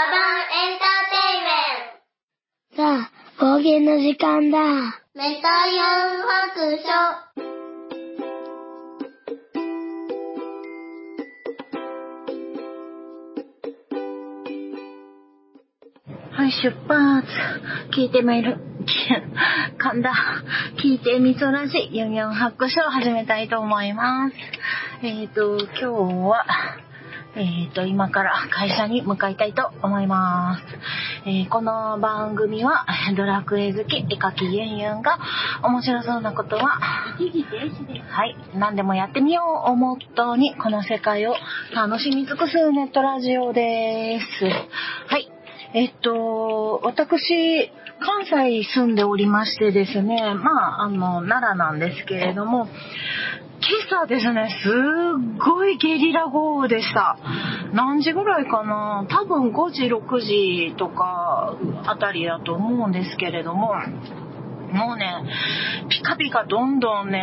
ババンエンターテイメンさあ、冒険の時間だ。トメタヨン白書はい、出発。聞いてみる。噛んだ。聞いてみそらし、ユンユン白書を始めたいと思います。えっ、ー、と、今日は、えっ、ー、と、今から会社に向かいたいと思います。えー、この番組は、ドラクエ好き、絵描きユンユンが、面白そうなことは、はい、何でもやってみようをモットーに、この世界を楽しみ尽くすネットラジオです。はい。えっと、私、関西住んでおりましてですね、まあ、あの、奈良なんですけれども、今朝ですね、すっごいゲリラ豪雨でした。何時ぐらいかな。多分5時、6時とかあたりだと思うんですけれども、もうね、ピカピカどんどんね、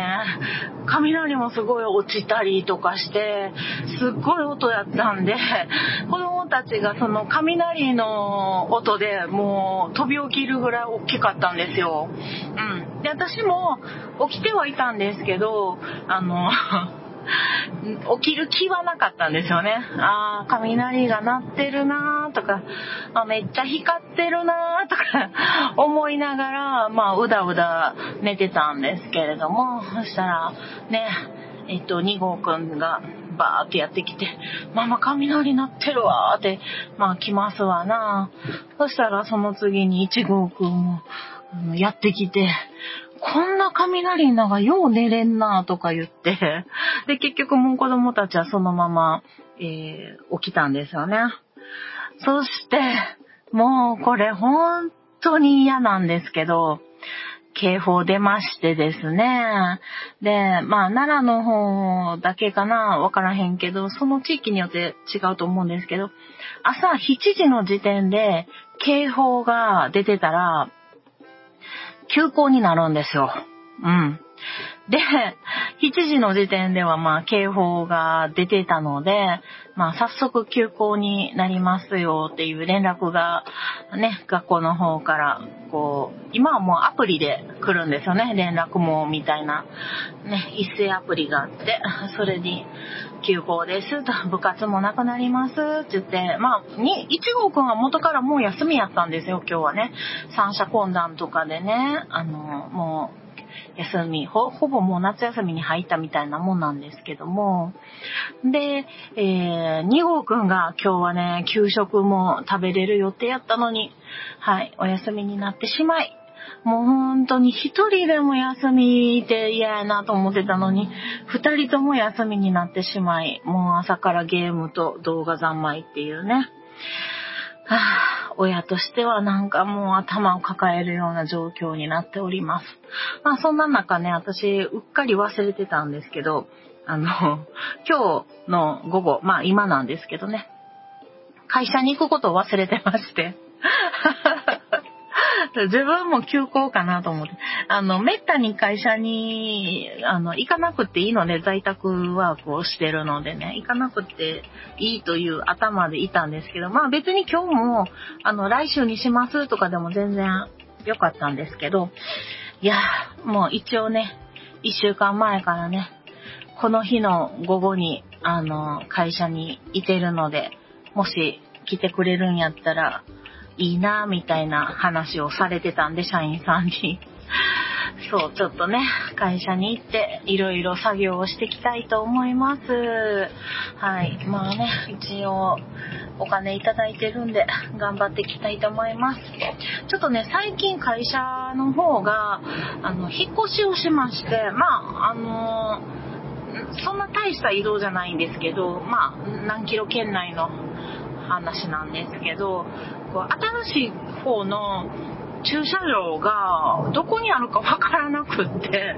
雷もすごい落ちたりとかして、すっごい音やったんで、子供たちがその雷の音でもう飛び起きるぐらい大きかったんですよ。うん。で、私も起きてはいたんですけど、あの、起きる気はなかったんですよね。ああ、雷が鳴ってるなーとか、あめっちゃ光ってるなーとか 思いながら、まあ、うだうだ寝てたんですけれども、そしたら、ね、えっと、2号くんが、バーってやってきて、ママ雷鳴ってるわーって、まあ来ますわな。そしたらその次に1号くんもやってきて、こんな雷の中よう寝れんなとか言って、で、結局もう子供たちはそのまま、えー、起きたんですよね。そして、もうこれ本当に嫌なんですけど、警報出ましてですね。で、まあ、奈良の方だけかなわからへんけど、その地域によって違うと思うんですけど、朝7時の時点で警報が出てたら、休校になるんですよ。うん。で、7時の時点ではまあ警報が出てたので、まあ早速休校になりますよっていう連絡がね、学校の方からこう、今はもうアプリで来るんですよね、連絡網みたいなね、一斉アプリがあって、それに休校ですと、部活もなくなりますって言って、まあ、に、一号くんは元からもう休みやったんですよ、今日はね。三者懇談とかでね、あの、もう、休みほ、ほぼもう夏休みに入ったみたいなもんなんですけども。で、えー、2号くんが今日はね、給食も食べれる予定やったのに、はい、お休みになってしまい、もう本当に一人でも休みって嫌やなと思ってたのに、二人とも休みになってしまい、もう朝からゲームと動画三昧っていうね。はあ、親としてはなんかもう頭を抱えるような状況になっております。まあそんな中ね、私うっかり忘れてたんですけど、あの、今日の午後、まあ今なんですけどね、会社に行くことを忘れてまして。自分も休校かなと思って。あの、めったに会社に、あの、行かなくていいので、在宅ワークをしてるのでね、行かなくていいという頭でいたんですけど、まあ別に今日も、あの、来週にしますとかでも全然良かったんですけど、いや、もう一応ね、一週間前からね、この日の午後に、あの、会社にいてるので、もし来てくれるんやったら、いいなみたいな話をされてたんで、社員さんに。そう、ちょっとね、会社に行って、いろいろ作業をしていきたいと思います。はい。まあね、一応、お金いただいてるんで、頑張っていきたいと思います。ちょっとね、最近会社の方が、あの、引っ越しをしまして、まあ、あのそんな大した移動じゃないんですけど、まあ、何キロ圏内の話なんですけど、こう新しい方の駐車場がどこにあるかわからなくって、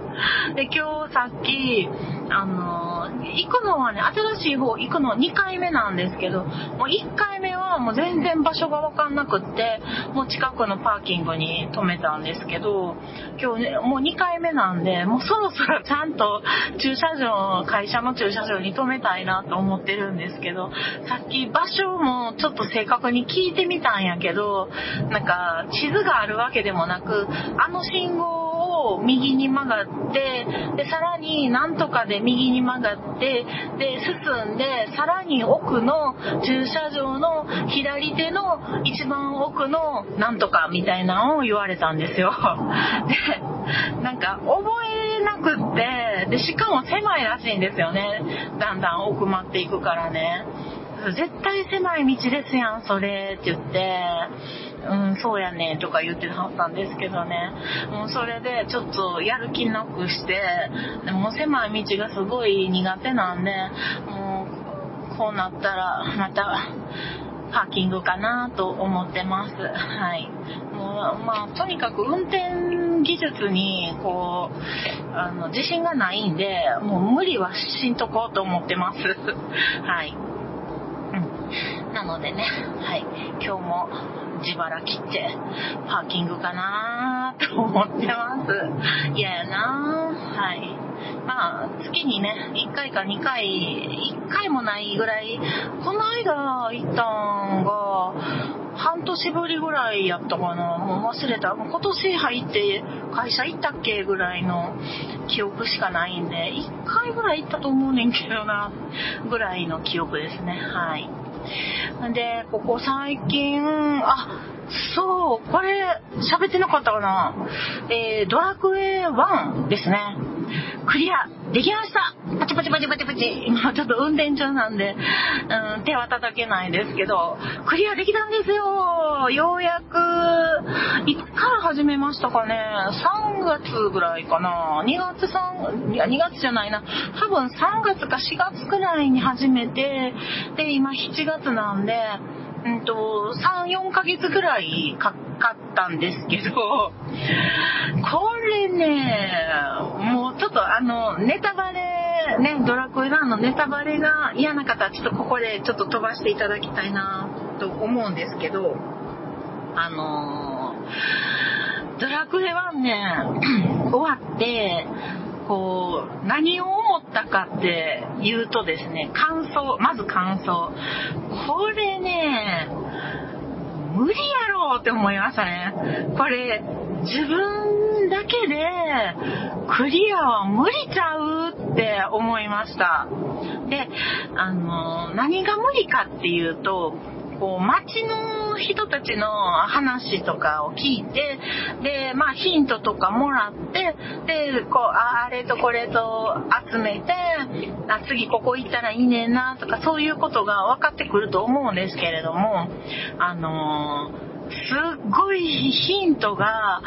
で、今日さっき、あの、行くのはね、新しい方行くの2回目なんですけど、もう1回目はもう全然場所がわかんなくって、もう近くのパーキングに止めたんですけど、今日ね、もう2回目なんで、もうそろそろちゃんと駐車場、会社の駐車場に止めたいなと思ってるんですけど、さっき場所もちょっと正確に聞いてみたんやけど、なんか地図があるわけでもなく、あの信号を右に曲がって、で、さらになんとかで右に曲がって、で、進んで、さらに奥の駐車場の左手の一番奥のなんとかみたいなのを言われたんですよ。で、なんか覚えなくって、で、しかも狭いらしいんですよね。だんだん奥まっていくからね。絶対狭い道ですやん、それって言って、うん、そうやねとか言ってはったんですけどね。もうそれでちょっとやる気なくして、でも狭い道がすごい苦手なんで、もうこうなったらまたパーキングかなと思ってます。はい。もう、まあ、とにかく運転技術に、こう、あの、自信がないんで、もう無理はしんとこうと思ってます。はい。うん。なのでね、はい。今日も自腹切って、パーキングかなと思ってます。嫌やなはい。まあ、月にね、1回か2回、1回もないぐらい、この間行ったんが、半年ぶりぐらいやったかな。もう忘れた。もう今年入って会社行ったっけぐらいの記憶しかないんで、1回ぐらい行ったと思うねんけどな、ぐらいの記憶ですね。はい。で、ここ最近、あ、そう、これ、喋ってなかったかな。えー、ドラクエ1ですね。クリアできましたパチパチパチパチパチ今ちょっと運転中なんで、うん、手は叩けないですけど、クリアできたんですよようやく、いつから始めましたかね ?3 月ぐらいかな ?2 月3、いや2月じゃないな。多分3月か4月くらいに始めて、で、今7月なんで、うんと、3、4ヶ月ぐらいかかったんですけど、これね、もうちょっとあの、ネタバレ、ね、ドラクエ1のネタバレが嫌な方はちょっとここでちょっと飛ばしていただきたいなと思うんですけど、あのドラクエ1ね、終わって、こう、何を思ったかって言うとですね、感想、まず感想。これね、無理やろうって思いましたね。これ、自分だけでクリアは無理ちゃうって思いました。で、あの、何が無理かっていうと、こう、街の人たちの話とかを聞いて、で、まあ、ヒントとかもらって、で、こう、あれとこれと集めて、あ、次ここ行ったらいいねんな、とか、そういうことが分かってくると思うんですけれども、あのーすっごいヒントが、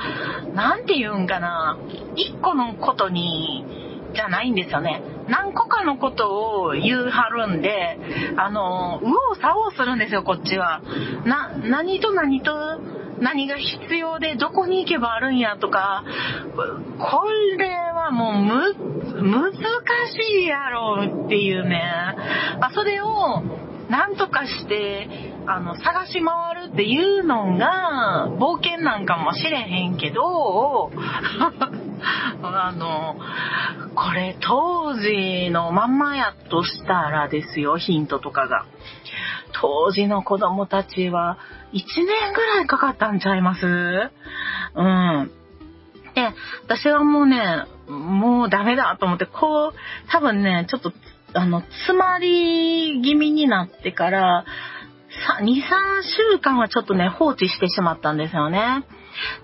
なんて言うんかな、一個のことに、じゃないんですよね。何個かのことを言うはるんで、あの、右往左往するんですよ、こっちは。な、何と何と何が必要でどこに行けばあるんやとか、これはもうむ、難しいやろうっていうね。あ、それを、なんとかして、あの、探し回るっていうのが、冒険なんかもしれへんけど、あの、これ当時のまんまやとしたらですよ、ヒントとかが。当時の子供たちは1年ぐらいかかったんちゃいます？うん。で、私はもうね、もうダメだと思って、こう、多分ね、ちょっと、あの、詰まり気味になってから、2、3週間はちょっとね、放置してしまったんですよね。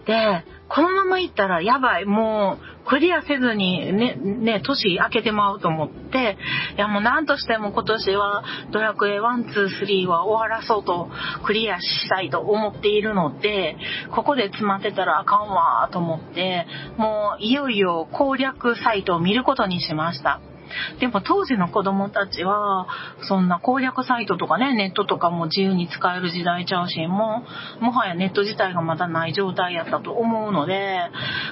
で、このまま行ったらやばい、もうクリアせずにね、ね、年明けてまうと思って、いやもう何としても今年はドラクエ1、2、3は終わらそうとクリアしたいと思っているので、ここで詰まってたらあかんわと思って、もういよいよ攻略サイトを見ることにしました。でも当時の子供たちは、そんな攻略サイトとかね、ネットとかも自由に使える時代ちゃうし、もう、もはやネット自体がまだない状態やったと思うので、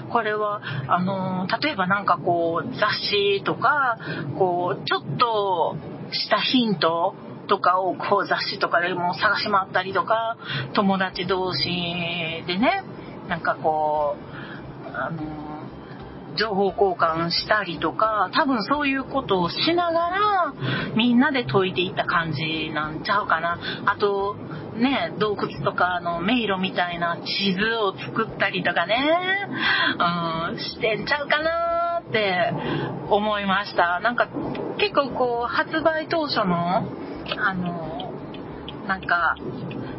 これは、あの、例えばなんかこう、雑誌とか、こう、ちょっとしたヒントとかをこう雑誌とかでも探し回ったりとか、友達同士でね、なんかこう、あの、情報交換したりとか、多分そういうことをしながら、みんなで解いていった感じなんちゃうかな。あと、ね、洞窟とかの迷路みたいな地図を作ったりとかね、うん、してんちゃうかなって思いました。なんか結構こう、発売当初の、あの、なんか、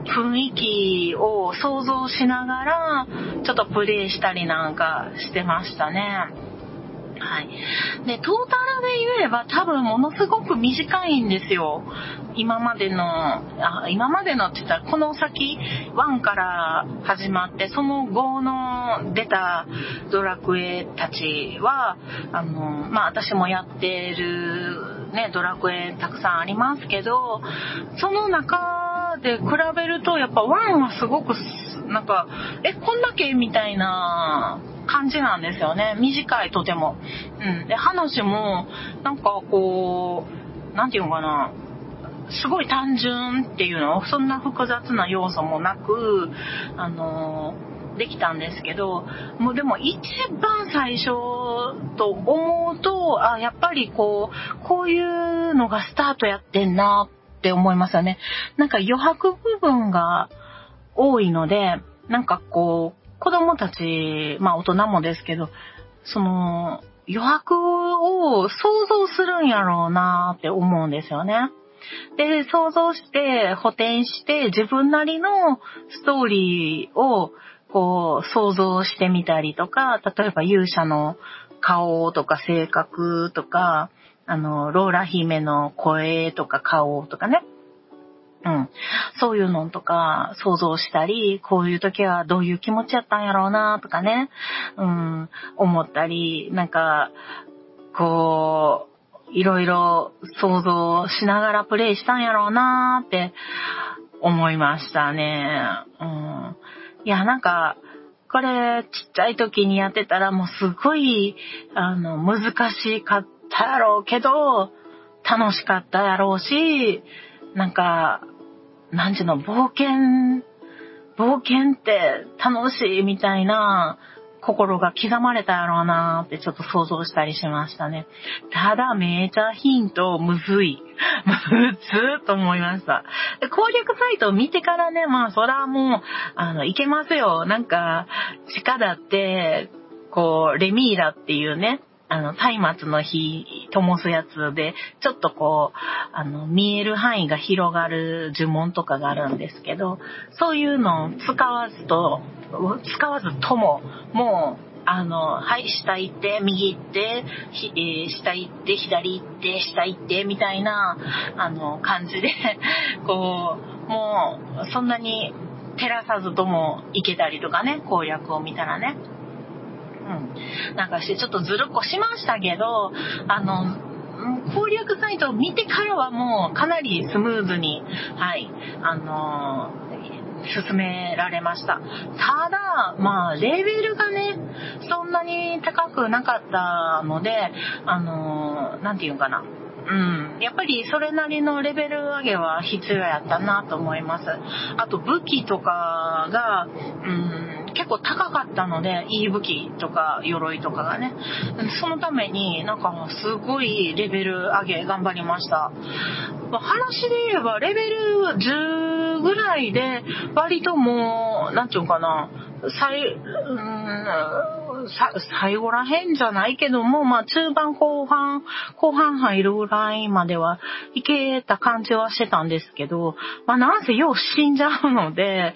雰囲気を想像しながら、ちょっとプレイしたりなんかしてましたね。はい。で、トータルで言えば多分ものすごく短いんですよ。今までの、あ今までのって言ったらこの先1から始まってその後の出たドラクエたちは、あの、まあ私もやってるね、ドラクエたくさんありますけど、その中で比べるとやっぱ1はすごくなんか、え、こんだけみたいな感じなんですよね。短いとても。うん。で、話も、なんかこう、なんていうのかな。すごい単純っていうのそんな複雑な要素もなく、あのできたんですけど、もうでも一番最初と思うと、あ、やっぱりこう、こういうのがスタートやってんなって思いますよね。なんか余白部分が多いので、なんかこう、子供たち、まあ大人もですけど、その、余白を想像するんやろうなって思うんですよね。で、想像して、補填して、自分なりのストーリーを、こう、想像してみたりとか、例えば勇者の顔とか性格とか、あの、ローラ姫の声とか顔とかね。うん。そういうのとか想像したり、こういう時はどういう気持ちやったんやろうなとかね、うん、思ったり、なんか、こう、いろいろ想像しながらプレイしたんやろうなって思いましたね。うん。いや、なんか、これ、ちっちゃい時にやってたらもうすごい、あの、難しかったやろうけど、楽しかったやろうし、なんか、なんちゅうの、冒険、冒険って楽しいみたいな心が刻まれたやろうなってちょっと想像したりしましたね。ただ、めちゃヒント、むずい。むずーと思いました。で攻略サイトを見てからね、まあ、そらもう、あの、いけますよ。なんか、地下だって、こう、レミーラっていうね、あの、松明の火、灯すやつで、ちょっとこう、あの、見える範囲が広がる呪文とかがあるんですけど、そういうのを使わずと、使わずとも、もう、あの、はい、下行って、右行って、えー、下行って、左行って、下行って、みたいな、あの、感じで、こう、もう、そんなに照らさずとも行けたりとかね、攻略を見たらね。うん。なんかしてちょっとずるっこしましたけど、あの、攻略サイトを見てからはもうかなりスムーズに、はい、あの進められました。ただ、まあ、レベルがね、そんなに高くなかったので、あのなんていうかな。うん。やっぱりそれなりのレベル上げは必要やったなと思います。あと武器とかが、うん、結構高かったので、いい武器とか鎧とかがね。そのためになんかもうすごいレベル上げ頑張りました。ま、話で言えばレベル10ぐらいで割ともう、なんちゅうかな、最、うん最後らへんじゃないけども、まあ中盤後半、後半入るぐらいまではいけた感じはしてたんですけど、まあなんせよう死んじゃうので、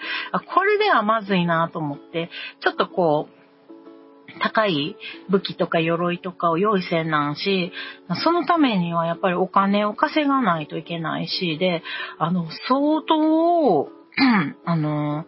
これではまずいなと思って、ちょっとこう、高い武器とか鎧とかを用意せんなんし、そのためにはやっぱりお金を稼がないといけないし、で、あの、相当、あの、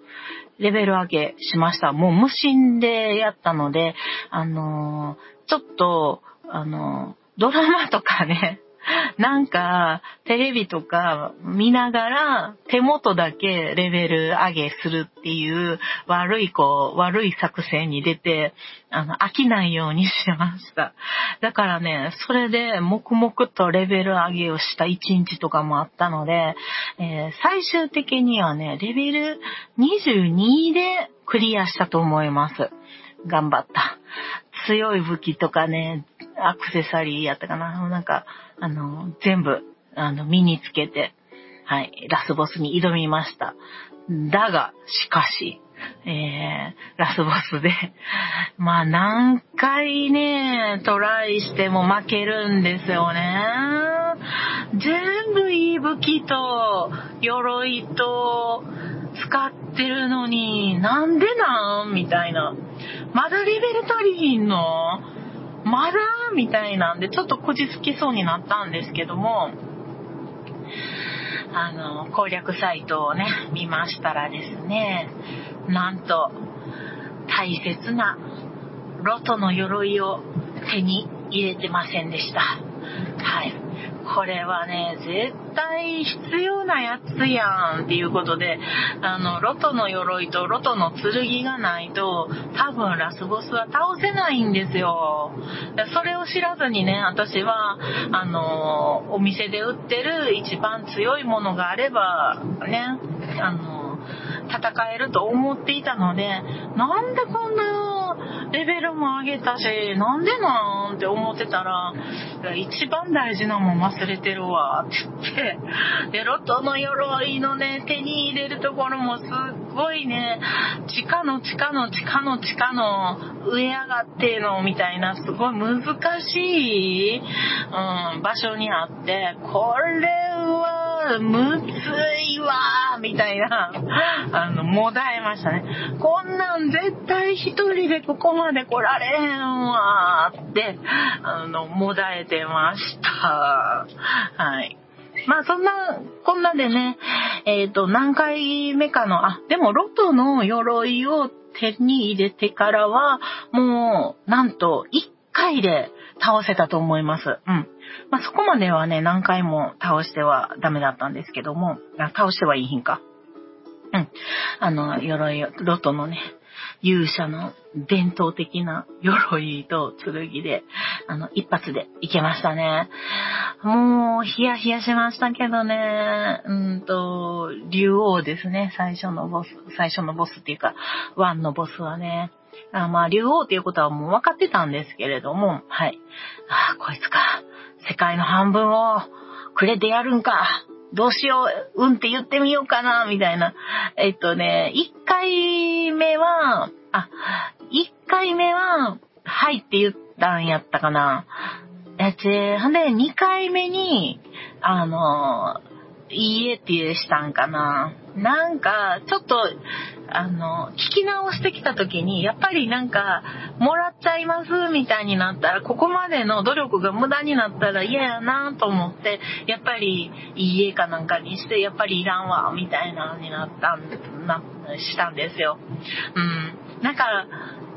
レベル上げしました。もう無心でやったので、あのー、ちょっと、あのドラマとかね、なんか、テレビとか見ながら手元だけレベル上げするっていう悪いこう、悪い作戦に出て、あの、飽きないようにしてました。だからね、それで黙々とレベル上げをした一日とかもあったので、えー、最終的にはね、レベル22でクリアしたと思います。頑張った。強い武器とかね、アクセサリーやったかな。なんか、あの、全部、あの、身につけて、はい、ラスボスに挑みました。だが、しかし、えー、ラスボスで、まあ何回ね、トライしても負けるんですよね。全部いい武器と、鎧と、使ってるのに、なんでなん？みたいな。まだレベル足りひんの？まだみたいなんで、ちょっとこじつきそうになったんですけども、あの、攻略サイトをね、見ましたらですね、なんと、大切なロトの鎧を手に入れてませんでした。はい。これはね、絶対必要なやつやんっていうことで、あの、ロトの鎧とロトの剣がないと、多分ラスボスは倒せないんですよ。それを知らずにね、私は、あの、お店で売ってる一番強いものがあれば、ね、あの、戦えると思っていたので、なんでこんなレベルも上げたし、なんでなんって思ってたら、一番大事なもん忘れてるわ、って言って、で、ロトの鎧のね、手に入れるところもすっごいね、地下の地下の地下の地下の上上がってのみたいな、すごい難しい、うん、場所にあって、これは、むずいわみたいな、あの、もだえましたね。こんなん絶対一人でここまで来られへんわって、あの、もだえてました。はい。まあそんな、こんなでね、えっ、ー、と、何回目かの、あ、でもロトの鎧を手に入れてからは、もう、なんと、1回で倒せたと思います。うん。まあ、そこまではね、何回も倒してはダメだったんですけども、倒してはいいひんか。うん。あの、鎧、ロトのね、勇者の伝統的な鎧と剣で、あの、一発でいけましたね。もう、ヒヤヒヤしましたけどね、うんと、竜王ですね、最初のボス、最初のボスっていうか、ワンのボスはね、あまあ、竜王っていうことはもう分かってたんですけれども、はい。ああ、こいつか。世界の半分をくれてやるんか。どうしよう、うんって言ってみようかな、みたいな。えっとね、一回目は、あ、一回目は、はいって言ったんやったかな。え、ち、ほんで、二回目に、あの、いいえってしたんかな。なんか、ちょっと、あの、聞き直してきた時に、やっぱりなんか、もらっちゃいますみたいになったら、ここまでの努力が無駄になったら嫌やなと思って、やっぱり、いい家かなんかにして、やっぱりいらんわ、みたいなのになったん、な、したんですよ。うん。なんか、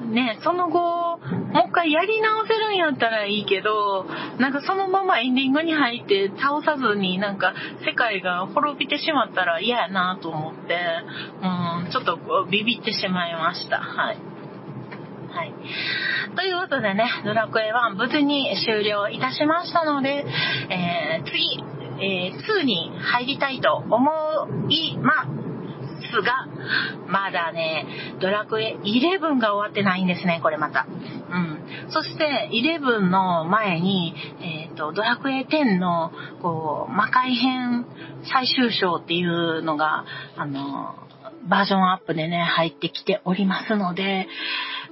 ね、その後、もう一回やり直せるんやったらいいけど、なんかそのままエンディングに入って倒さずになんか世界が滅びてしまったら嫌やなと思って、うん、ちょっとビビってしまいました。はい。はい。ということでね、ドラクエ1無事に終了いたしましたので、えー、次、えー、2に入りたいと思いますですが、まだね、ドラクエ11が終わってないんですね、これまた。うん。そして、11の前に、えっ、ー、と、ドラクエ10の、こう、魔界編最終章っていうのが、あの、バージョンアップでね、入ってきておりますので、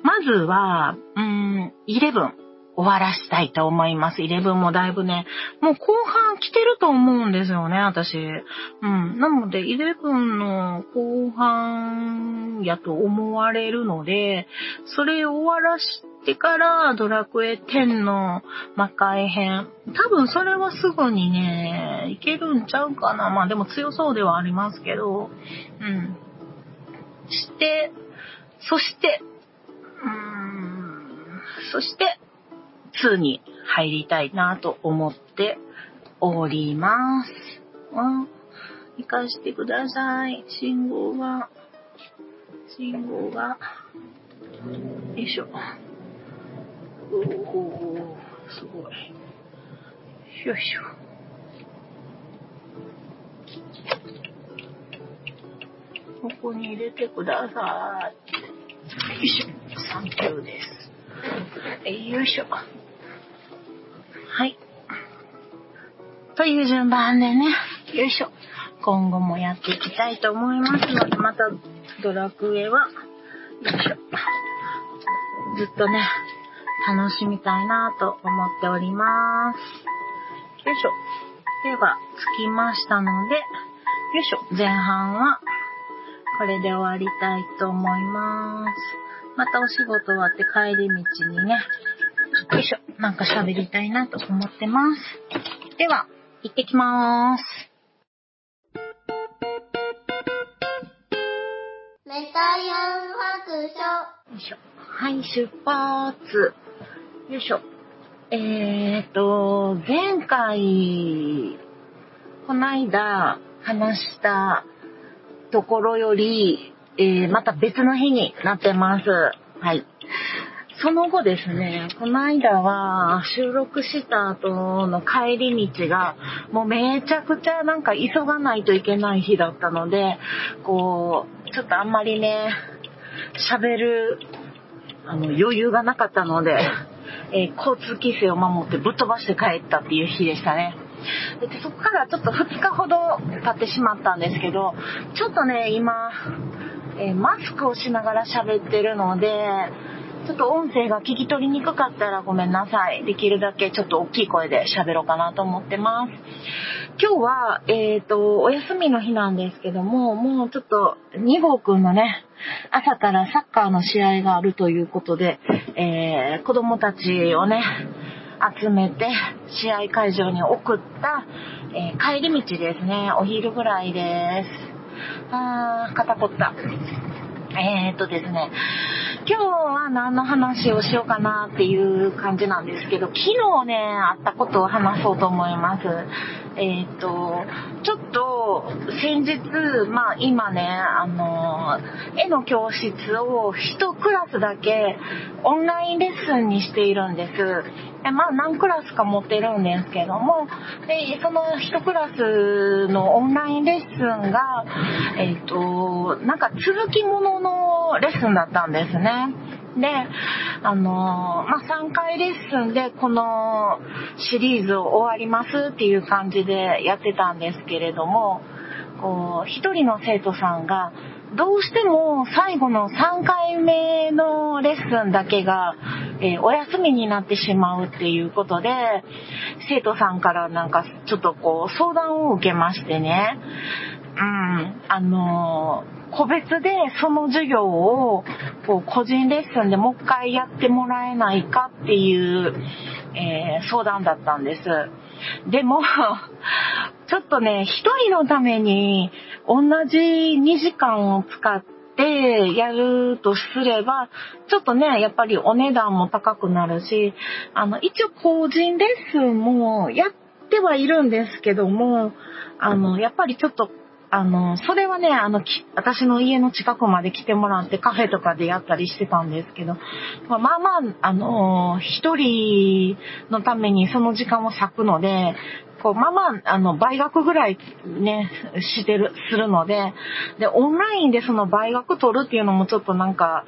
まずは、うん、11。終わらしたいと思います。11もだいぶね、もう後半来てると思うんですよね、私。うん。なので、11の後半やと思われるので、それ終わらしてからドラクエ10の魔界編。多分それはすぐにね、いけるんちゃうかな。まあでも強そうではありますけど、うん。して、そして、うーん、そして、2に入りたいなと思っております。あ、行かしてください。信号が、信号が、よいしょ。おおすごい。よいしょ。ここに入れてください。よいしょ。サンキューです。よいしょ。はい。という順番でね、よいしょ。今後もやっていきたいと思いますので、またドラクエは、よいしょ。ずっとね、楽しみたいなと思っております。よいしょ。では、着きましたので、よいしょ。前半は、これで終わりたいと思います。またお仕事終わって帰り道にね、よいしょ。なんか喋りたいなと思ってます。では、行ってきまーす。メタヤン白書。よいしょ。はい、出発。よいしょ。えーと、前回、こないだ話したところより、えー、また別の日になってます。はい。その後ですね、この間は収録した後の帰り道がもうめちゃくちゃなんか急がないといけない日だったので、こう、ちょっとあんまりね、喋るあの余裕がなかったので、えー交通規制を守ってぶっ飛ばして帰ったっていう日でしたね。でそこからちょっと2日ほど経ってしまったんですけど、ちょっとね、今、えーマスクをしながら喋ってるので、ちょっと音声が聞き取りにくかったらごめんなさい。できるだけちょっと大きい声で喋ろうかなと思ってます。今日は、えっ、と、お休みの日なんですけども、もうちょっと2号くんのね、朝からサッカーの試合があるということで、えー子供たちをね、集めて試合会場に送った、えー帰り道ですね。お昼ぐらいです。あー、肩こった。えーっとですね、今日は何の話をしようかなっていう感じなんですけど、昨日ね、あったことを話そうと思います。えーっと、ちょっと先日、まあ今ね、あの、絵の教室を一クラスだけオンラインレッスンにしているんです。でまあ何クラスか持ってるんですけども、で、その一クラスのオンラインレッスンが、えっ、と、なんか続きもののレッスンだったんですね。で、あのまあ、3回レッスンでこのシリーズを終わりますっていう感じでやってたんですけれども、こう、一人の生徒さんが、どうしても最後の3回目のレッスンだけが、えーお休みになってしまうっていうことで、生徒さんからなんかちょっとこう相談を受けましてね、うん、あのー個別でその授業をこう個人レッスンでもう一回やってもらえないかっていう、えー相談だったんです。でも、ちょっとね、一人のために同じ2時間を使ってやるとすれば、ちょっとね、やっぱりお値段も高くなるし、あの、一応個人レッスンもやってはいるんですけども、あの、やっぱりちょっとあの、それはね、あの、私の家の近くまで来てもらってカフェとかでやったりしてたんですけど、ままあ、まああの、一人のためにその時間を割くので、こう、まあまあ、あの、倍額ぐらいね、してる、するので、で、オンラインでその倍額取るっていうのもちょっとなんか、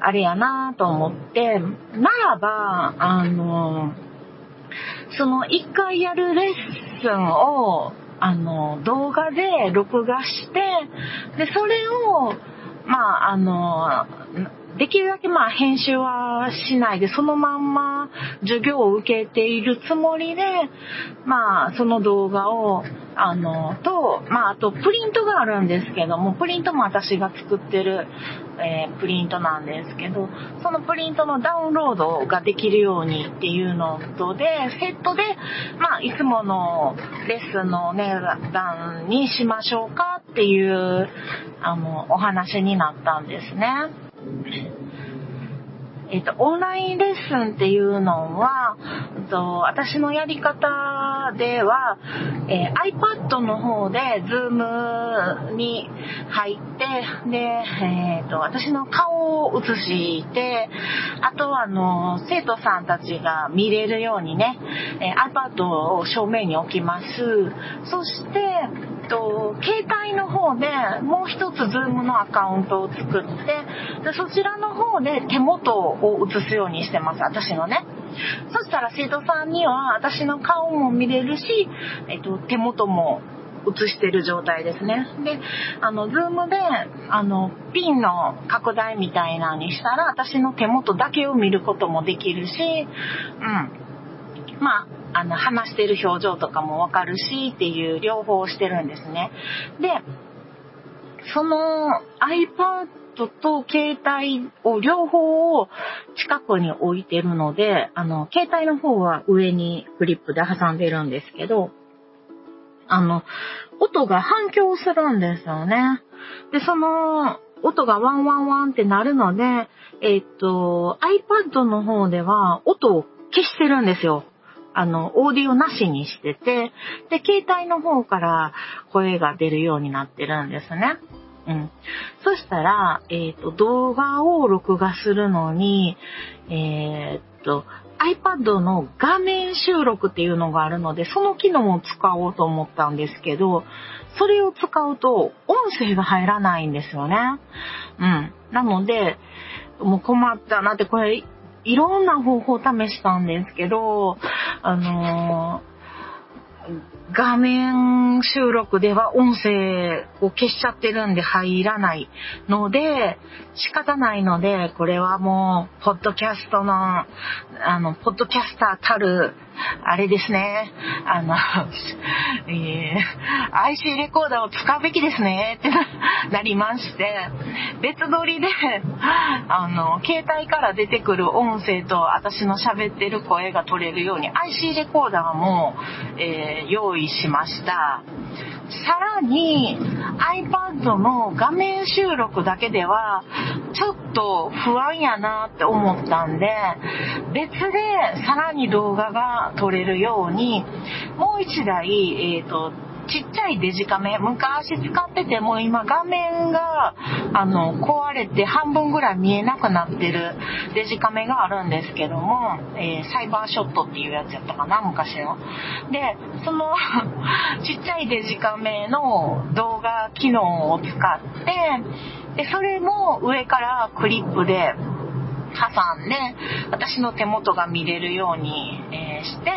あれやなと思って、ならば、あの、その一回やるレッスンを、あの、動画で録画して、で、それを、まあ、あの、できるだけまあ編集はしないで、そのまんま授業を受けているつもりで、まあ、その動画を、あの、と、まあ、あと、プリントがあるんですけども、プリントも私が作ってる、えープリントなんですけど、そのプリントのダウンロードができるようにっていうのとで、セットで、まあ、いつものレッスンの値段にしましょうかっていう、あの、お話になったんですね。えっ、と、オンラインレッスンっていうのは、と私のやり方では、えー、iPad の方で Zoom に入って、で、えっ、と、私の顔を映して、あとはあの、生徒さんたちが見れるようにね、え iPad を正面に置きます。そして、と、携帯の方でもう一つ Zoom のアカウントを作ってでそちらの方で手元を映すようにしてます私のねそしたら生徒さんには私の顔も見れるし、えっと、手元も映してる状態ですね。で、あの、ズームで、あの、ピンの拡大みたいなのにしたら、私の手元だけを見ることもできるし、うん。まあ、あの、話してる表情とかもわかるしっていう両方をしてるんですね。で、その iPad と携帯を両方を近くに置いてるので、あの、携帯の方は上にクリップで挟んでるんですけど、あの、音が反響するんですよね。で、その、音がワンワンワンってなるので、えっと、iPad の方では音を消してるんですよ。あの、オーディオなしにしてて、で、携帯の方から声が出るようになってるんですね。うん。そしたら、えっ、と、動画を録画するのに、えっと、iPad の画面収録っていうのがあるので、その機能を使おうと思ったんですけど、それを使うと音声が入らないんですよね。うん。なので、もう困ったなって、これ、いろんな方法を試したんですけど、あのー画面収録では音声を消しちゃってるんで入らないので、仕方ないので、これはもう、ポッドキャストの、あの、ポッドキャスターたる、あれですね、あの、えー、IC レコーダーを使うべきですね、ってなりまして、別撮りで、あの、携帯から出てくる音声と私の喋ってる声が取れるように IC レコーダーも、えー、用意しました。さらに iPad の画面収録だけではちょっと不安やなって思ったんで別でさらに動画が撮れるようにもう一台、えーとちっちゃいデジカメ、昔使ってても今画面が、あの、壊れて半分ぐらい見えなくなってるデジカメがあるんですけども、えー、サイバーショットっていうやつやったかな、昔の。で、その ちっちゃいデジカメの動画機能を使って、で、それも上からクリップで、挟んで、私の手元が見れるように、えー、して、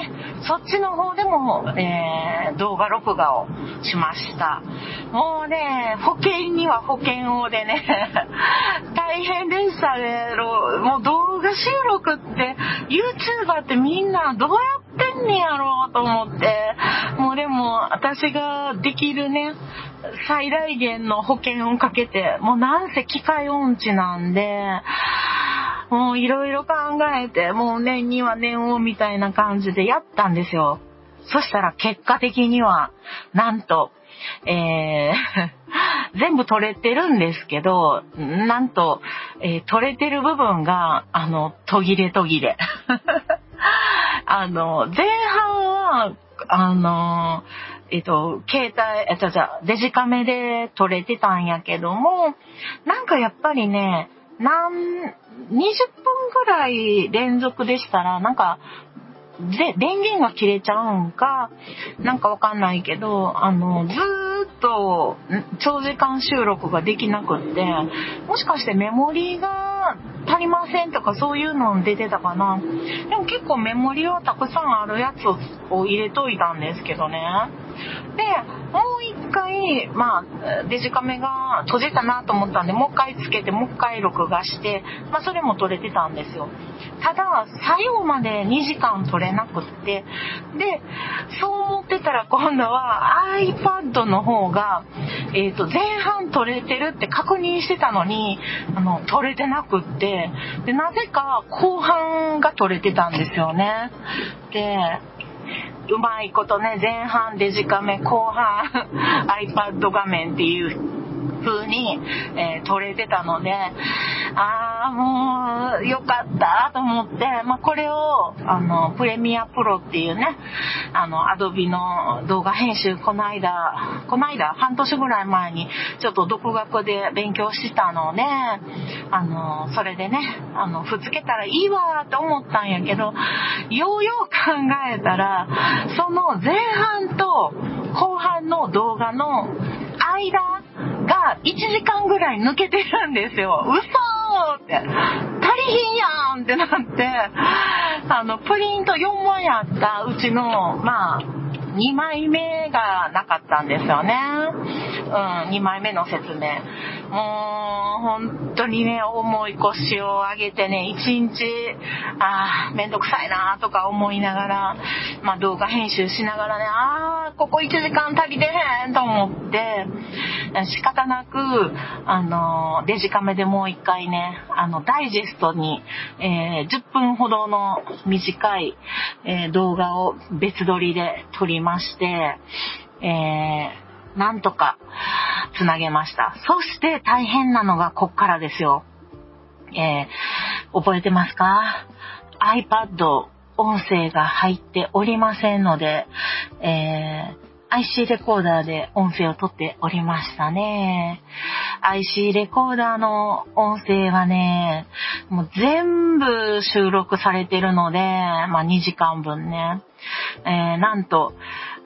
そっちの方でも、えー、動画録画をしました。もうね、保険には保険をでね、大変でしたね。もう動画収録って、YouTuber ってみんなどうやってんねやろうと思って、もうでも私ができるね、最大限の保険をかけて、もうなんせ機械音痴なんで、もういろいろ考えて、もう年には年をみたいな感じでやったんですよ。そしたら結果的には、なんと、えー、全部取れてるんですけど、なんと、えー、取れてる部分が、あの、途切れ途切れ。あの、前半は、あの、えっと、携帯、あ、じゃじゃデジカメで撮れてたんやけども、なんかやっぱりね、なん、20分ぐらい連続でしたら、なんか、で、電源が切れちゃうんか、なんかわかんないけど、あの、ずーっと長時間収録ができなくって、もしかしてメモリーが足りませんとかそういうの出てたかな。でも結構メモリーはたくさんあるやつを入れといたんですけどね。で、もう一回、まあ、デジカメが閉じたなと思ったんで、もう一回つけて、もう一回録画して、まあ、それも撮れてたんですよ。ただ、最後まで2時間撮れなくって、で、そう思ってたら今度は iPad の方が、えっ、ー、と、前半撮れてるって確認してたのに、あの、撮れてなくって、で、なぜか後半が撮れてたんですよね。で、うまいことね、前半デジカメ、後半 iPad 画面っていう通に、えー撮れてたので、ああ、もう、よかったと思って、まあ、これを、あの、プレミアプロっていうね、あの、アドビの動画編集、この間、この間、半年ぐらい前に、ちょっと独学で勉強したので、あの、それでね、あの、ふつけたらいいわって思ったんやけど、ようよう考えたら、その前半と後半の動画の間が1時間ぐらい抜けてるんですよ。嘘って。足りひんやんってなって、あの、プリント4枚あったうちの、まあ、2枚目がなかったんですよね。うん、2枚目の説明。もう、本当にね、重い腰を上げてね、1日、ああ、めんどくさいなとか思いながら、まあ動画編集しながらね、ああ、ここ1時間足りてへんと思って、仕方なく、あの、デジカメでもう一回ね、あの、ダイジェストに、えー10分ほどの短い、えー動画を別撮りで撮りまして、えーなんとかつなげました。そして大変なのがこっからですよ。えー覚えてますか ?iPad 音声が入っておりませんので、えー IC レコーダーで音声を取っておりましたね。IC レコーダーの音声はね、もう全部収録されてるので、まあ2時間分ね。えーなんと、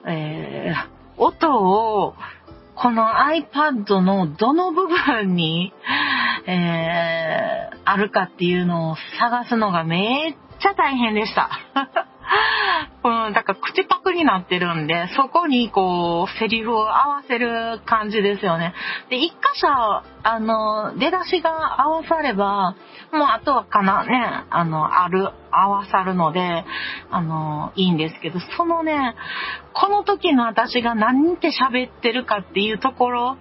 えー音をこの iPad のどの部分に、えーあるかっていうのを探すのがめっちゃ大変でした。うん、だから口パクになってるんで、そこにこう、セリフを合わせる感じですよね。で、一箇所、あの、出だしが合わされば、もうあとはかな、ね、あの、ある、合わさるので、あの、いいんですけど、そのね、この時の私が何て喋ってるかっていうところ、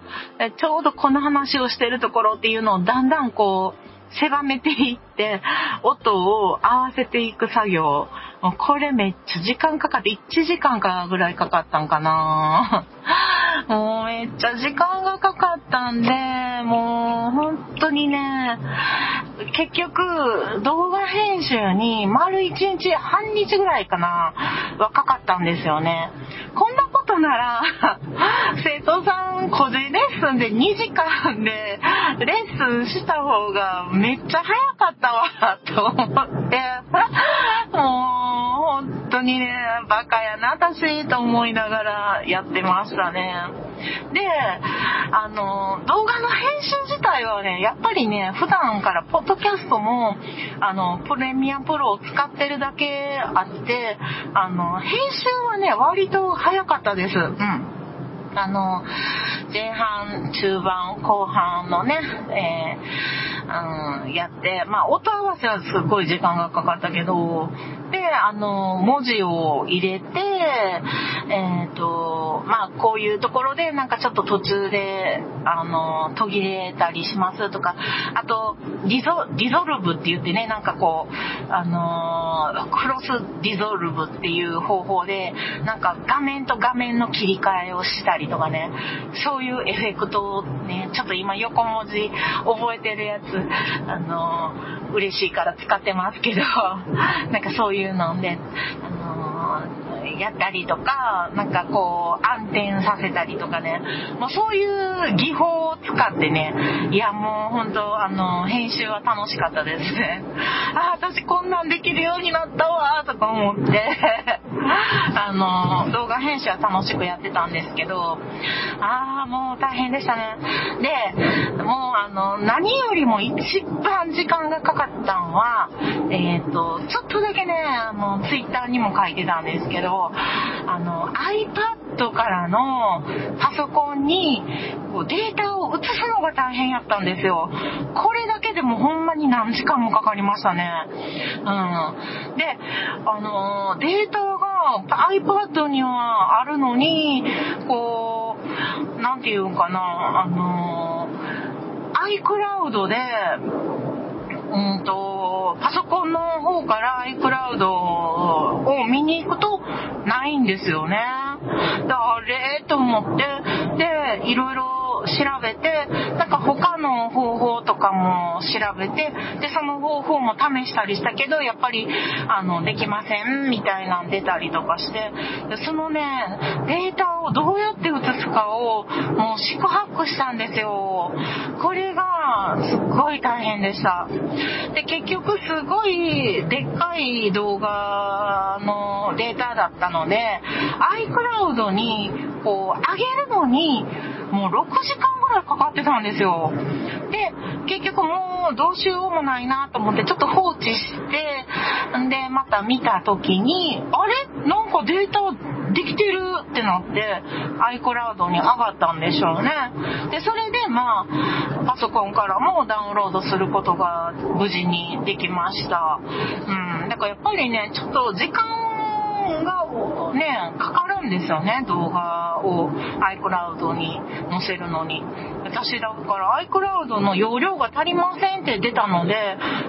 ちょうどこの話をしてるところっていうのをだんだんこう、狭めていって、音を合わせていく作業。もうこれめっちゃ時間かかって、1時間かぐらいかかったんかな もうめっちゃ時間がかかったんで、もう本当にね、結局動画編集に丸1日、半日ぐらいかな、はかかったんですよね。こんなことなら、生徒さん個人レッスンで2時間でレッスンした方がめっちゃ早かったわ、と思って、もう本当にね、バカやな、私、と思いながらやってましたね。で、あの、動画の編集自体はね、やっぱりね、普段からポッドキャストも、あの、プレミアプロを使ってるだけあって、あの、編集はね、割と早かったです。うん。あの、前半、中盤、後半のね、えーうん、やって、まあ、音合わせはすっごい時間がかかったけど、で、あの、文字を入れて、えっ、と、まあ、こういうところで、なんかちょっと途中で、あの、途切れたりしますとか、あと、ディゾ、ディゾルブって言ってね、なんかこう、あの、クロスディゾルブっていう方法で、なんか画面と画面の切り替えをしたりとかね、そういうエフェクトをね、ちょっと今横文字覚えてるやつ、あの、嬉しいから使ってますけど、なんかそういうので、あの、やったりとか、なんかこう、暗転させたりとかね、もうそういう技法を使ってね、いやもう本当あの、編集は楽しかったですね。あ、私こんなんできるようになったわ、とか思って、あの、動画編集は楽しくやってたんですけど、ああ、もう大変でしたね。で、もうあの、何よりも一番時間がかかったのは、えっ、と、ちょっとだけね、あの、ツイッターにも書いてたんですけど、あの、iPad からのパソコンにこうデータを移すのが大変やったんですよ。これだけでもほんまに何時間もかかりましたね。うん。で、あの、データが iPad にはあるのに、こう、なんていうんかな、あの、iCloud で、うんと、パソコンの方から iCloud を見に行くとないんですよね。であれと思って、で、いろいろ調べて、なんか他の方法とかも調べて、で、その方法も試したりしたけど、やっぱり、あの、できません、みたいなん出たりとかして、でそのね、データをどうやって写すかを、もう四苦八苦したんですよ。これが、すっごい大変でした。で、結局すごいでっかい動画のデータだったので、iCloud にこう上げるのにもう6時間ぐらいかかってたんですよ。で、結局もうどうしようもないなと思ってちょっと放置して、んで、また見た時に、あれ？なんかデータできてるってなって、iCloud に上がったんでしょうね。で、それでまあ、パソコンからもダウンロードすることが無事にできました。うん。だからやっぱりね、ちょっと時間がね、かかるんですよね、動画を iCloud に載せるのに。私だから iCloud の容量が足りませんって出たので、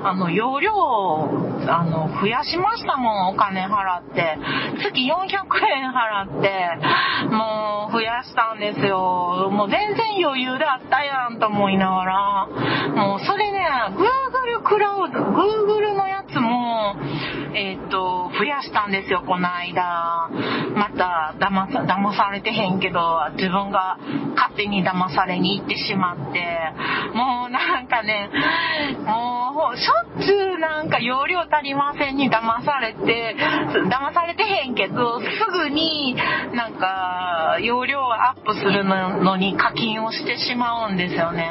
あの、容量を、あの、増やしましたもん、お金払って。月400円払って、もう増やしたんですよ。もう全然余裕であったやんと思いながら、もうそれね、Google クラウド、Google のやつも、えっ、と、増やしたんですよ、この間。また、騙さ、騙されてへんけど、自分が勝手に騙されに行ってしまって、もうなんかね、もう、しょっちゅうなんか容量足りませんに騙されて、騙されてへんけど、すぐになんか、容量アップするのに課金をしてしまうんですよね。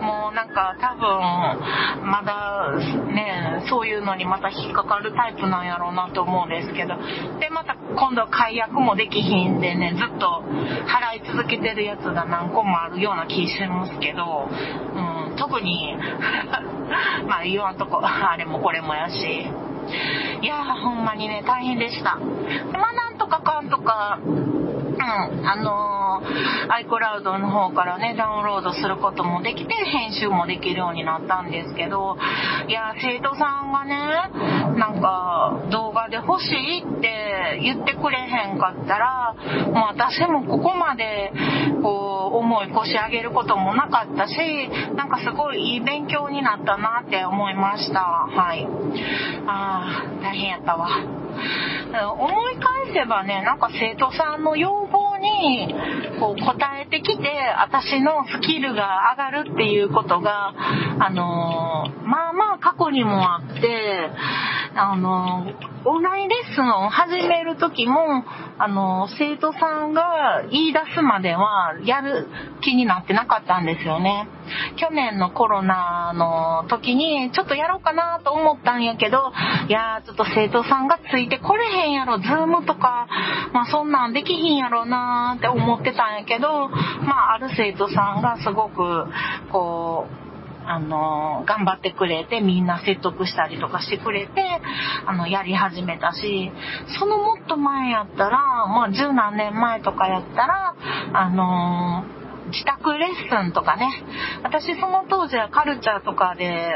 もうなんか多分、まだね、そういうのにまた引っかかるタイプなんやろうなと思うんですけど。けどで、また今度解約もできひんでね、ずっと払い続けてるやつが何個もあるような気しますけど、うん、特に まあ言わんとこ、あれもこれもやし。いやー、ほんまにね、大変でした。まあなんとかかんとか、あのー、iCloud の方からね、ダウンロードすることもできて、編集もできるようになったんですけど、いや、生徒さんがね、なんか、動画で欲しいって言ってくれへんかったら、もう私もここまで、こう、思い腰上げることもなかったし、なんかすごいいい勉強になったなって思いました。はい。ああ、大変やったわ。思い返せばね、なんか生徒さんの要望にこう答えてきて、私のスキルが上がるっていうことが、あのー、まあまあ過去にもあって、あのー、オンラインレッスンを始める時も、あの、生徒さんが言い出すまではやる気になってなかったんですよね。去年のコロナの時に、ちょっとやろうかなと思ったんやけど、いやー、ちょっと生徒さんがついてこれへんやろ、ズームとか、まあそんなんできひんやろなーって思ってたんやけど、まあある生徒さんがすごく、こう、あの、頑張ってくれて、みんな説得したりとかしてくれて、あの、やり始めたし、そのもっと前やったら、まあ、十何年前とかやったら、あの自宅レッスンとかね、私その当時はカルチャーとかで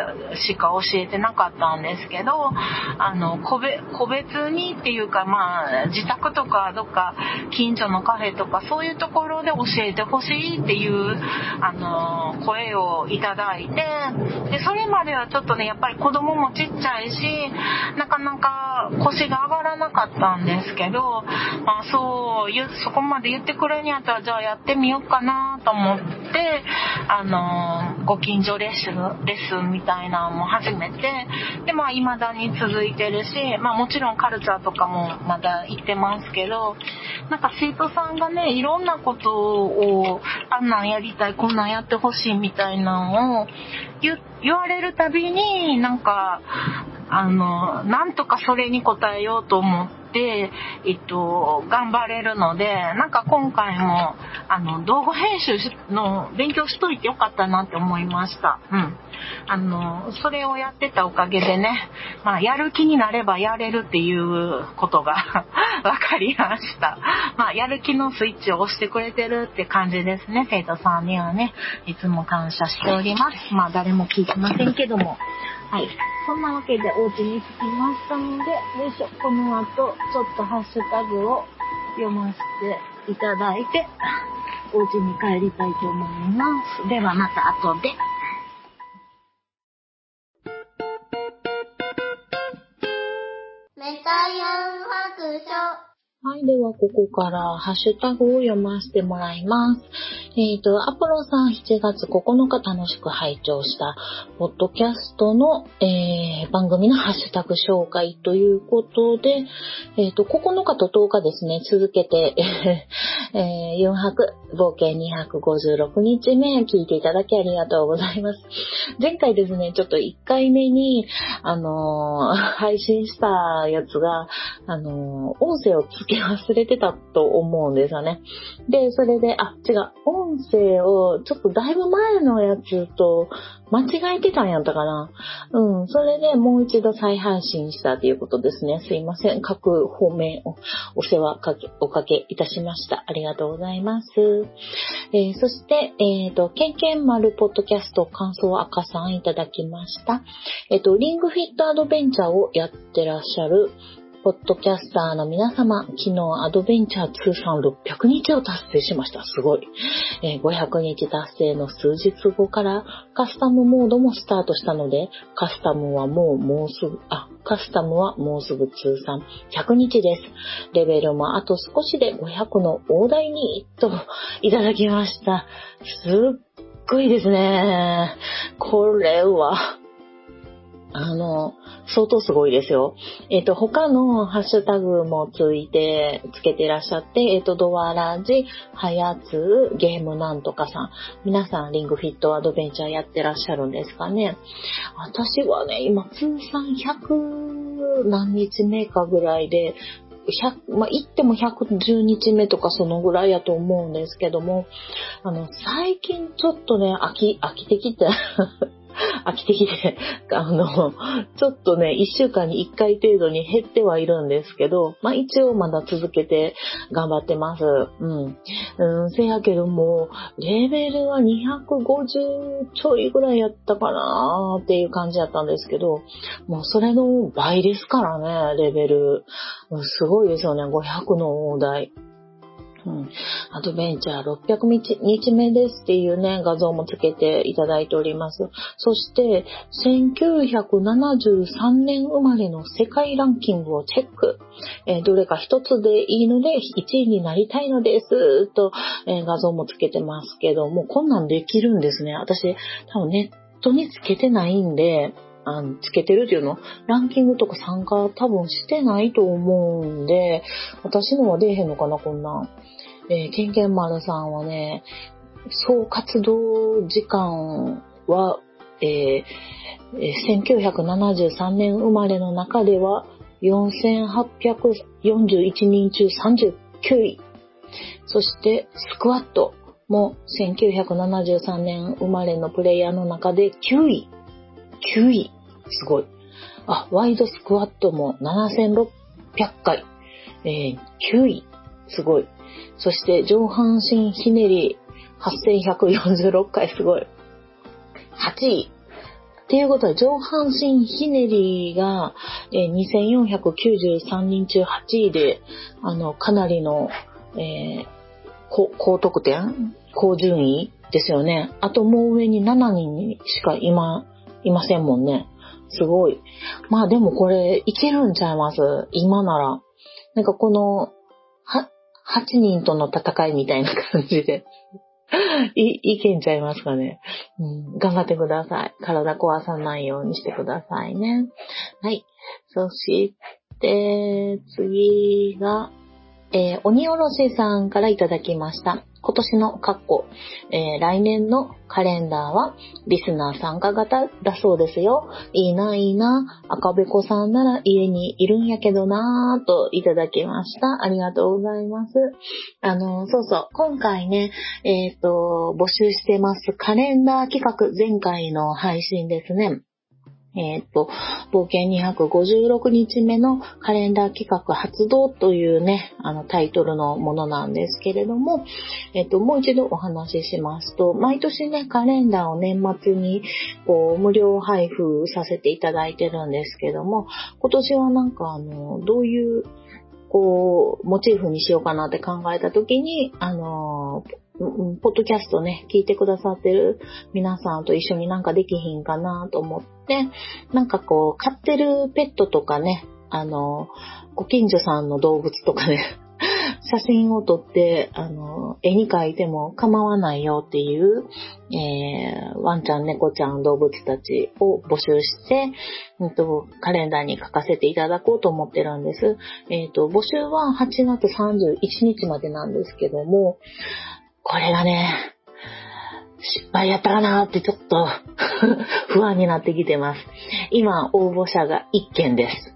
しか教えてなかったんですけど、あの、個別にっていうかまあ、自宅とかどっか近所のカフェとかそういうところで教えてほしいっていう、あの、声をいただいて、で、それまではちょっとね、やっぱり子供もちっちゃいし、なかなか腰が上がらなかったんですけど、まあそう、そこまで言ってくれるんやったらじゃあやってみようかなってと思って、あの、ご近所レッスン、レッスンみたいなのも始めて、で、まあ、未だに続いてるし、まあ、もちろんカルチャーとかもまだ行ってますけど、なんか生徒さんがね、いろんなことを、あんなんやりたい、こんなんやってほしいみたいなのを言われるたびに、なんか、あの、なんとかそれに応えようと思って、えっと、頑張れるので、なんか今回も、あの、動画編集の勉強しといてよかったなって思いました。うん。あの、それをやってたおかげでね、まあ、やる気になればやれるっていうことが わかりました。まあ、やる気のスイッチを押してくれてるって感じですね、生徒さんにはね。いつも感謝しております。まあ、誰も聞いてませんけども。はい。そんなわけでお家に着きましたので、よいしょ、この後、ちょっとハッシュタグを読ませていただいて、お家に帰りたいと思います。ではまた後で。メタヤン白書はい、ではここからハッシュタグを読ませてもらいます。えっ、ー、と、アポロさん7月9日楽しく拝聴した、ポッドキャストの、えー、番組のハッシュタグ紹介ということで、えっ、ー、と、9日と10日ですね、続けて、えー、4泊、合計256日目、聞いていただきありがとうございます。前回ですね、ちょっと1回目に、あの配信したやつが、あの音声を付けけ忘れてたと思うんですよね。で、それで、あ、違う、音声をちょっとだいぶ前のやつと間違えてたんやったかな。うん、それでもう一度再配信したということですね。すいません。各方面をお世話かけ、おかけいたしました。ありがとうございます。えー、そして、えっ、ー、と、ケンケン丸ポッドキャスト感想赤さんいただきました。えっ、ー、と、リングフィットアドベンチャーをやってらっしゃるポッドキャスターの皆様、昨日アドベンチャー通算600日を達成しました。すごい。500日達成の数日後からカスタムモードもスタートしたので、カスタムはもうもうすぐ、あ、カスタムはもうすぐ通算100日です。レベルもあと少しで500の大台に、といただきました。すっごいですね。これは、あの、相当すごいですよ。えっ、と、他のハッシュタグもついて、つけてらっしゃって、えっ、と、ドアラジ、ハヤツ、ゲームなんとかさん、皆さんリングフィットアドベンチャーやってらっしゃるんですかね。私はね、今、通算100何日目かぐらいで、100、まあ、言っても110日目とかそのぐらいやと思うんですけども、あの、最近ちょっとね、飽き、飽きてきて 飽きてきて、あの、ちょっとね、一週間に一回程度に減ってはいるんですけど、まあ一応まだ続けて頑張ってます。うん。うん、せやけども、レベルは250ちょいぐらいやったかなーっていう感じやったんですけど、もうそれの倍ですからね、レベル。すごいですよね、500の大台。うん、アドベンチャー600日日目ですっていうね、画像もつけていただいております。そして、1973年生まれの世界ランキングをチェック。えー、どれか一つでいいので1位になりたいのです、と、えー、画像もつけてますけども、こんなんできるんですね。私、多分ネットにつけてないんで、あの、つけてるっていうの、ランキングとか参加多分してないと思うんで、私のは出えへんのかな、こんな。えー、ケンケン丸さんはね、総活動時間は、えー、1973年生まれの中では4841人中39位。そして、スクワットも1973年生まれのプレイヤーの中で9位。9位。すごい。あ、ワイドスクワットも7600回。えー、9位。すごい。そして上半身ひねり8146回すごい。8位。っていうことは上半身ひねりが、えー、2493人中8位で、あの、かなりの、えー、高得点？高順位？ですよね。あともう上に7人しか今、いませんもんね。すごい。まあでもこれ、いけるんちゃいます？今なら。なんかこの、8人との戦いみたいな感じで い、いけんちゃいますかね。うん、頑張ってください。体壊さないようにしてくださいね。はい。そして、次が、えー、鬼おろしさんからいただきました。今年のカッコ、えー、来年のカレンダーはリスナー参加型だそうですよ。いいな、いいな。赤べこさんなら家にいるんやけどなぁといただきました。ありがとうございます。あの、そうそう。今回ね、えっ、ー、と、募集してますカレンダー企画、前回の配信ですね。えっ、ー、と、冒険256日目のカレンダー企画発動というね、あのタイトルのものなんですけれども、えっ、ー、と、もう一度お話ししますと、毎年ね、カレンダーを年末にこう無料配布させていただいてるんですけども、今年はなんかあの、どういうこう、モチーフにしようかなって考えた時に、あの、うんポッドキャストね、聞いてくださってる皆さんと一緒になんかできひんかなと思って、なんかこう、飼ってるペットとかね、あの、ご近所さんの動物とかね、写真を撮って、あの、絵に描いても構わないよっていう、えー、ワンちゃん、猫ちゃん、動物たちを募集して、うんと、カレンダーに書かせていただこうと思ってるんです。えっ、ー、と、募集は8月31日までなんですけども、これがね、失敗やったかなってちょっと 不安になってきてます。今、応募者が1件です。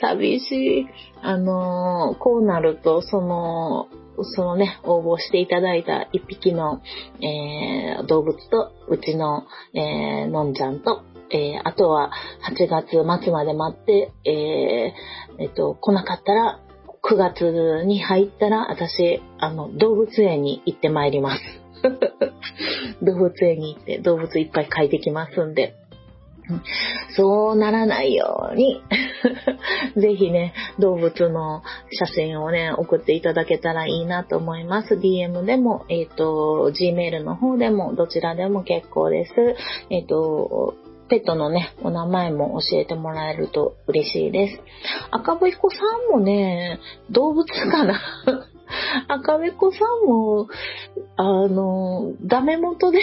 寂しい。あのー、こうなると、その、そのね、応募していただいた一匹の、えー、動物と、うちの、えー、のんちゃんと、えー、あとは8月末まで待って、えー、えっと、来なかったら、9月に入ったら、私、あの、動物園に行ってまいります。動物園に行って動物いっぱい描いてきますんで。そうならないように ぜひね、動物の写真をね、送っていただけたらいいなと思います。DM でも、えっ、ー、と、Gmail の方でも、どちらでも結構です。えっ、ー、と、ペットのね、お名前も教えてもらえると嬉しいです。赤ぶ彦さんもね、動物かな 赤べこさんも、あの、ダメ元で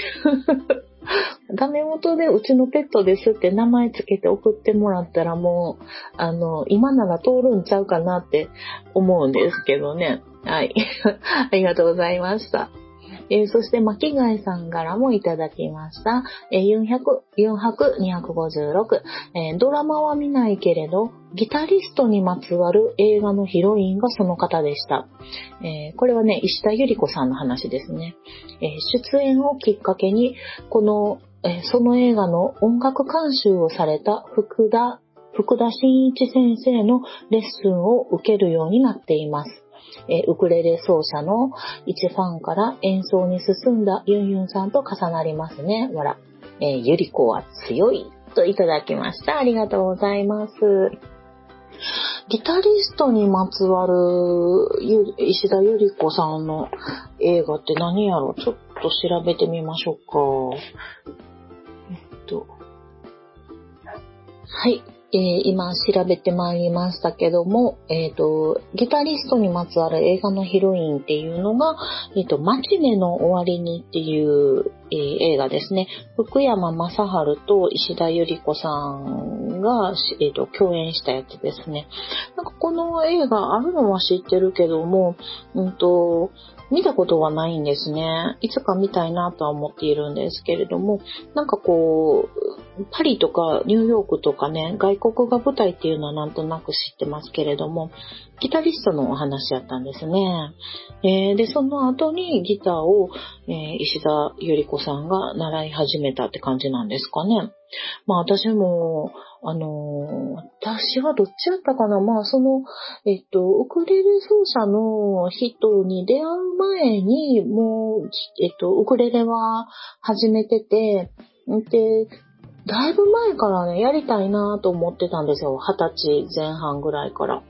ダメ元でうちのペットですって名前つけて送ってもらったらもう、あの、今なら通るんちゃうかなって思うんですけどね。はい。ありがとうございました。えー、そして、巻貝さんからもいただきました。えー、400、4泊256、えー、ドラマは見ないけれど、ギタリストにまつわる映画のヒロインがその方でした。えー、これはね、石田ゆり子さんの話ですね。え出演をきっかけに、この、えその映画の音楽監修をされた福田福田真一先生のレッスンを受けるようになっています。えウクレレ奏者の一ファンから演奏に進んだユンユンさんと重なりますね。わら。えー、ゆり子は強いといただきました。ありがとうございます。ギタリストにまつわる石田ゆり子さんの映画って何やろちょっと調べてみましょうか。えっと。はい。えー、今調べてまいりましたけども、えっ、ー、と、ギタリストにまつわる映画のヒロインっていうのが、えっ、ー、と、マチネの終わりにっていう、え映画ですね。福山雅治と石田ゆり子さんが、えっ、と、共演したやつですね。なんかこの映画あるのは知ってるけども、うんと、見たことがないんですね。いつか見たいなとは思っているんですけれども、なんかこう、パリとかニューヨークとかね、外国が舞台っていうのはなんとなく知ってますけれども、ギタリストのお話やったんですね。えー、で、その後にギターを、えー、石田ゆり子さんが習い始めたって感じなんですかね。まあ私も、あのー、私はどっちやったかなまあその、えっと、ウクレレ奏者の人に出会う前に、もう、えっと、ウクレレは始めてて、で、だいぶ前からね、やりたいなと思ってたんですよ。二十歳前半ぐらいから。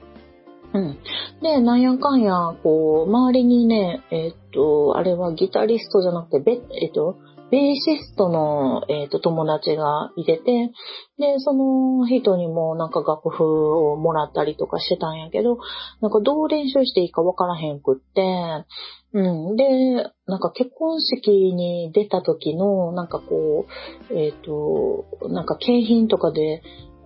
うん。で、なんやかんや、こう、周りにね、えっと、あれはギタリストじゃなくて、べ、えっと、ベーシストの、えっ、ー、と、友達がいてて、で、その人にもなんか楽譜をもらったりとかしてたんやけど、なんかどう練習していいかわからへんくって、うん。で、なんか結婚式に出た時の、なんかこう、えっ、ー、と、なんか景品とかで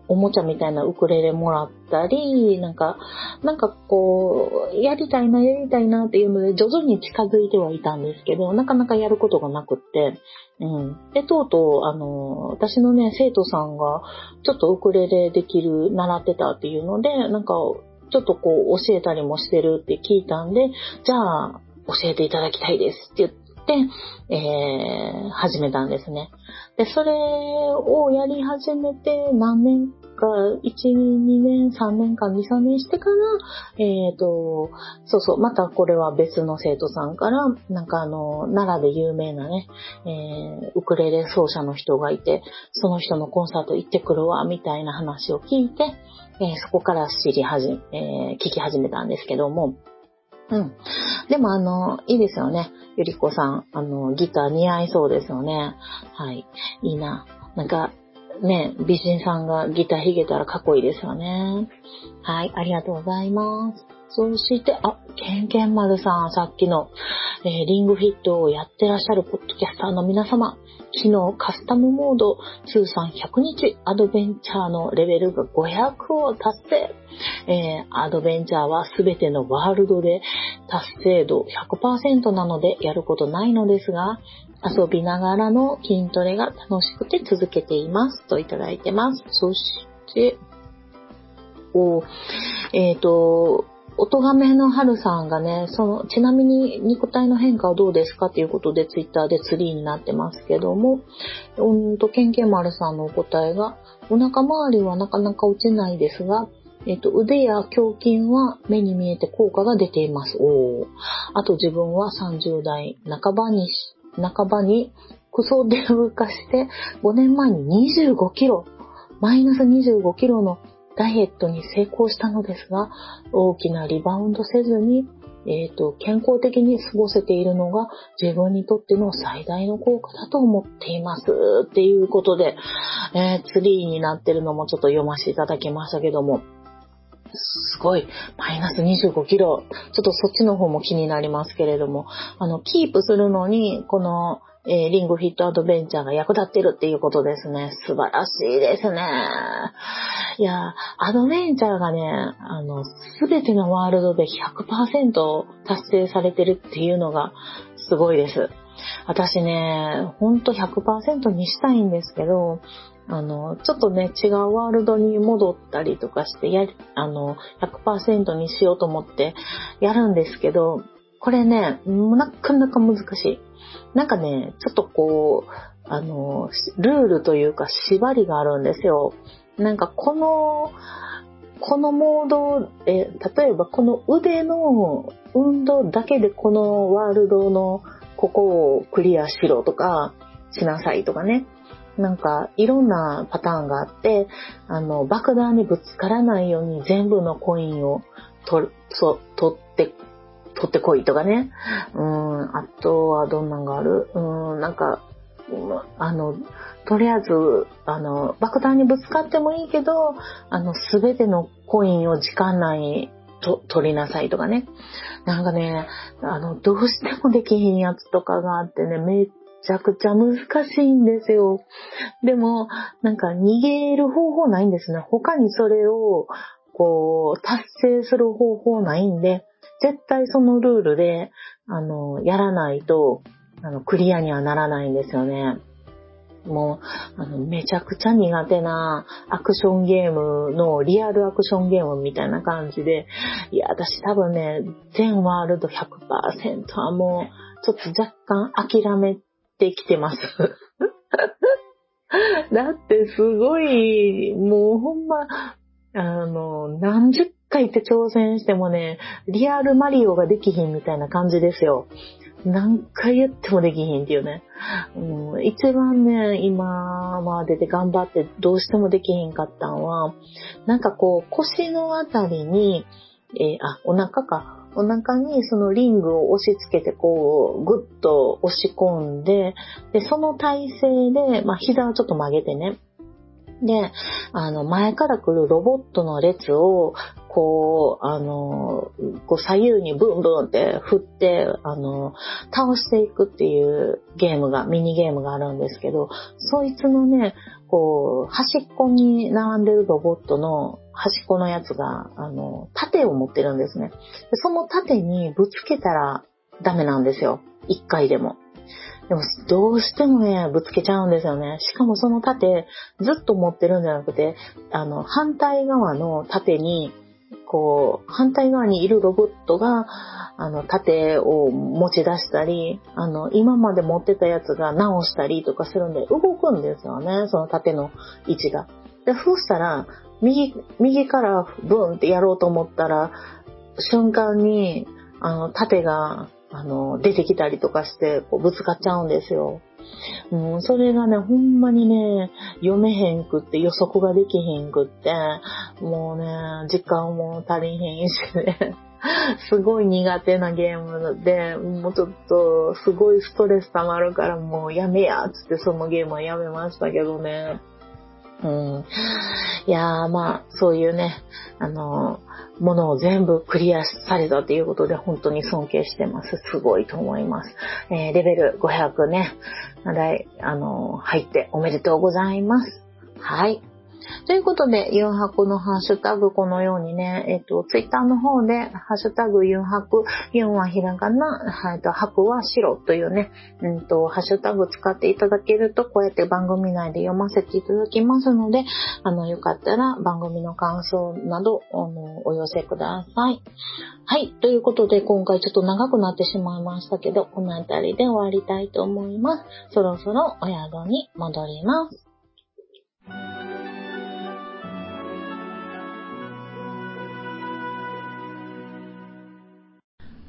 おもちゃみたいなウクレレもらったり、なんか、なんかこう、やりたいな、やりたいなっていうので、徐々に近づいてはいたんですけど、なかなかやることがなくって、うん。で、とうとう、あの、私のね、生徒さんが、ちょっとウクレレできる、習ってたっていうので、なんか、ちょっとこう、教えたりもしてるって聞いたんで、じゃあ、教えていただきたいですって言って、えー、始めたんですね。で、それをやり始めて何年か、1、2年、3年間、2、3年してから、えっ、ー、と、そうそう、またこれは別の生徒さんから、なんかあの、奈良で有名なね、えー、ウクレレ奏者の人がいて、その人のコンサート行ってくるわ、みたいな話を聞いて、えー、そこから知り始め、えー、聞き始めたんですけども、うん。でもあの、いいですよね。ゆりこさん、あの、ギター似合いそうですよね。はい。いいな。なんか、ね、美人さんがギター弾けたらかっこいいですよね。はい、ありがとうございます。そして、あ、ケンケン丸さん、さっきの、えー、リングフィットをやってらっしゃるポッドキャスターの皆様、昨日カスタムモード通算100日アドベンチャーのレベルが500を達成。えー、アドベンチャーはすべてのワールドで達成度100%なのでやることないのですが、遊びながらの筋トレが楽しくて続けていますといただいてます。そして、おえっ、ー、と、おとがめの春さんがね、その、ちなみに肉体の変化はどうですかということでツイッターでツリーになってますけども、うんと、けんけん丸さんのお答えが、お腹周りはなかなか落ちないですが、えっと、腕や胸筋は目に見えて効果が出ています。おあと自分は30代半ばに、半ばにクソデブ化して5年前に25キロ、マイナス25キロのダイエットに成功したのですが、大きなリバウンドせずに、えっ、ー、と、健康的に過ごせているのが自分にとっての最大の効果だと思っています。っていうことで、えー、ツリーになってるのもちょっと読ませていただきましたけども、すごい、マイナス25キロ。ちょっとそっちの方も気になりますけれども、あの、キープするのに、この、えー、リングフィットアドベンチャーが役立ってるっていうことですね。素晴らしいですね。いや、アドベンチャーがね、あの、すべてのワールドで100%達成されてるっていうのがすごいです。私ね、ほんと100%にしたいんですけど、あの、ちょっとね、違うワールドに戻ったりとかして、や、あの、100%にしようと思ってやるんですけど、これね、なかなか難しい。なんかね、ちょっとこう、あの、ルールというか縛りがあるんですよ。なんかこの、このモード、え、例えばこの腕の運動だけでこのワールドのここをクリアしろとか、しなさいとかね。なんかいろんなパターンがあって、あの、爆弾にぶつからないように全部のコインを取って取ってこいとかね。うん、あとはどんなんがある？うん、なんか、あの、とりあえず、あの、爆弾にぶつかってもいいけど、あの、すべてのコインを時間内にと取りなさいとかね。なんかね、あの、どうしてもできひんやつとかがあってね、めっちゃくちゃ難しいんですよ。でも、なんか逃げる方法ないんですね。他にそれを、こう、達成する方法ないんで、絶対そのルールで、あの、やらないと、あの、クリアにはならないんですよね。もう、あの、めちゃくちゃ苦手なアクションゲームのリアルアクションゲームみたいな感じで、いや、私多分ね、全ワールド100%はもう、ちょっと若干諦めてきてます。だってすごい、もうほんま、あの、何十回って挑戦してもね、リアルマリオができひんみたいな感じですよ。何回やってもできひんっていうね。うん、一番ね、今までで頑張ってどうしてもできひんかったんは、なんかこう腰のあたりに、えー、あ、お腹か。お腹にそのリングを押し付けてこう、ぐっと押し込んで、で、その体勢で、まあ、膝をちょっと曲げてね。で、あの、前から来るロボットの列を、こう、あの、こう左右にブンブンって振って、あの、倒していくっていうゲームが、ミニゲームがあるんですけど、そいつのね、こう、端っこに並んでるロボットの端っこのやつが、あの、盾を持ってるんですね。その盾にぶつけたらダメなんですよ。一回でも。でも、どうしてもね、ぶつけちゃうんですよね。しかもその盾、ずっと持ってるんじゃなくて、あの、反対側の盾に、こう、反対側にいるロボットが、あの、盾を持ち出したり、あの、今まで持ってたやつが直したりとかするんで、動くんですよね、その盾の位置が。で、そうしたら、右、右からブンってやろうと思ったら、瞬間に、あの、盾が、あの、出てきたりとかして、こうぶつかっちゃうんですよ。うん、それがね、ほんまにね、読めへんくって、予測ができへんくって、もうね、時間も足りへんしね。すごい苦手なゲームで、もうちょっとすごいストレス溜まるからもうやめやっつってそのゲームはやめましたけどね。うん。いやー、まあ、そういうね、あのー、ものを全部クリアされたということで、本当に尊敬してます。すごいと思います。えー、レベル500ね、い、あのー、入っておめでとうございます。はい。ということで、ユンハクのハッシュタグこのようにね、えっと、ツイッターの方で、ハッシュタグユンハク、ユンはひらがな、えっと、ハクは白というね、うんと、ハッシュタグ使っていただけると、こうやって番組内で読ませていただきますので、あの、よかったら番組の感想など、あの、お寄せください。はい。ということで、今回ちょっと長くなってしまいましたけど、この辺りで終わりたいと思います。そろそろお宿に戻ります。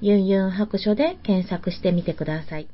ユンユン白書で検索してみてください。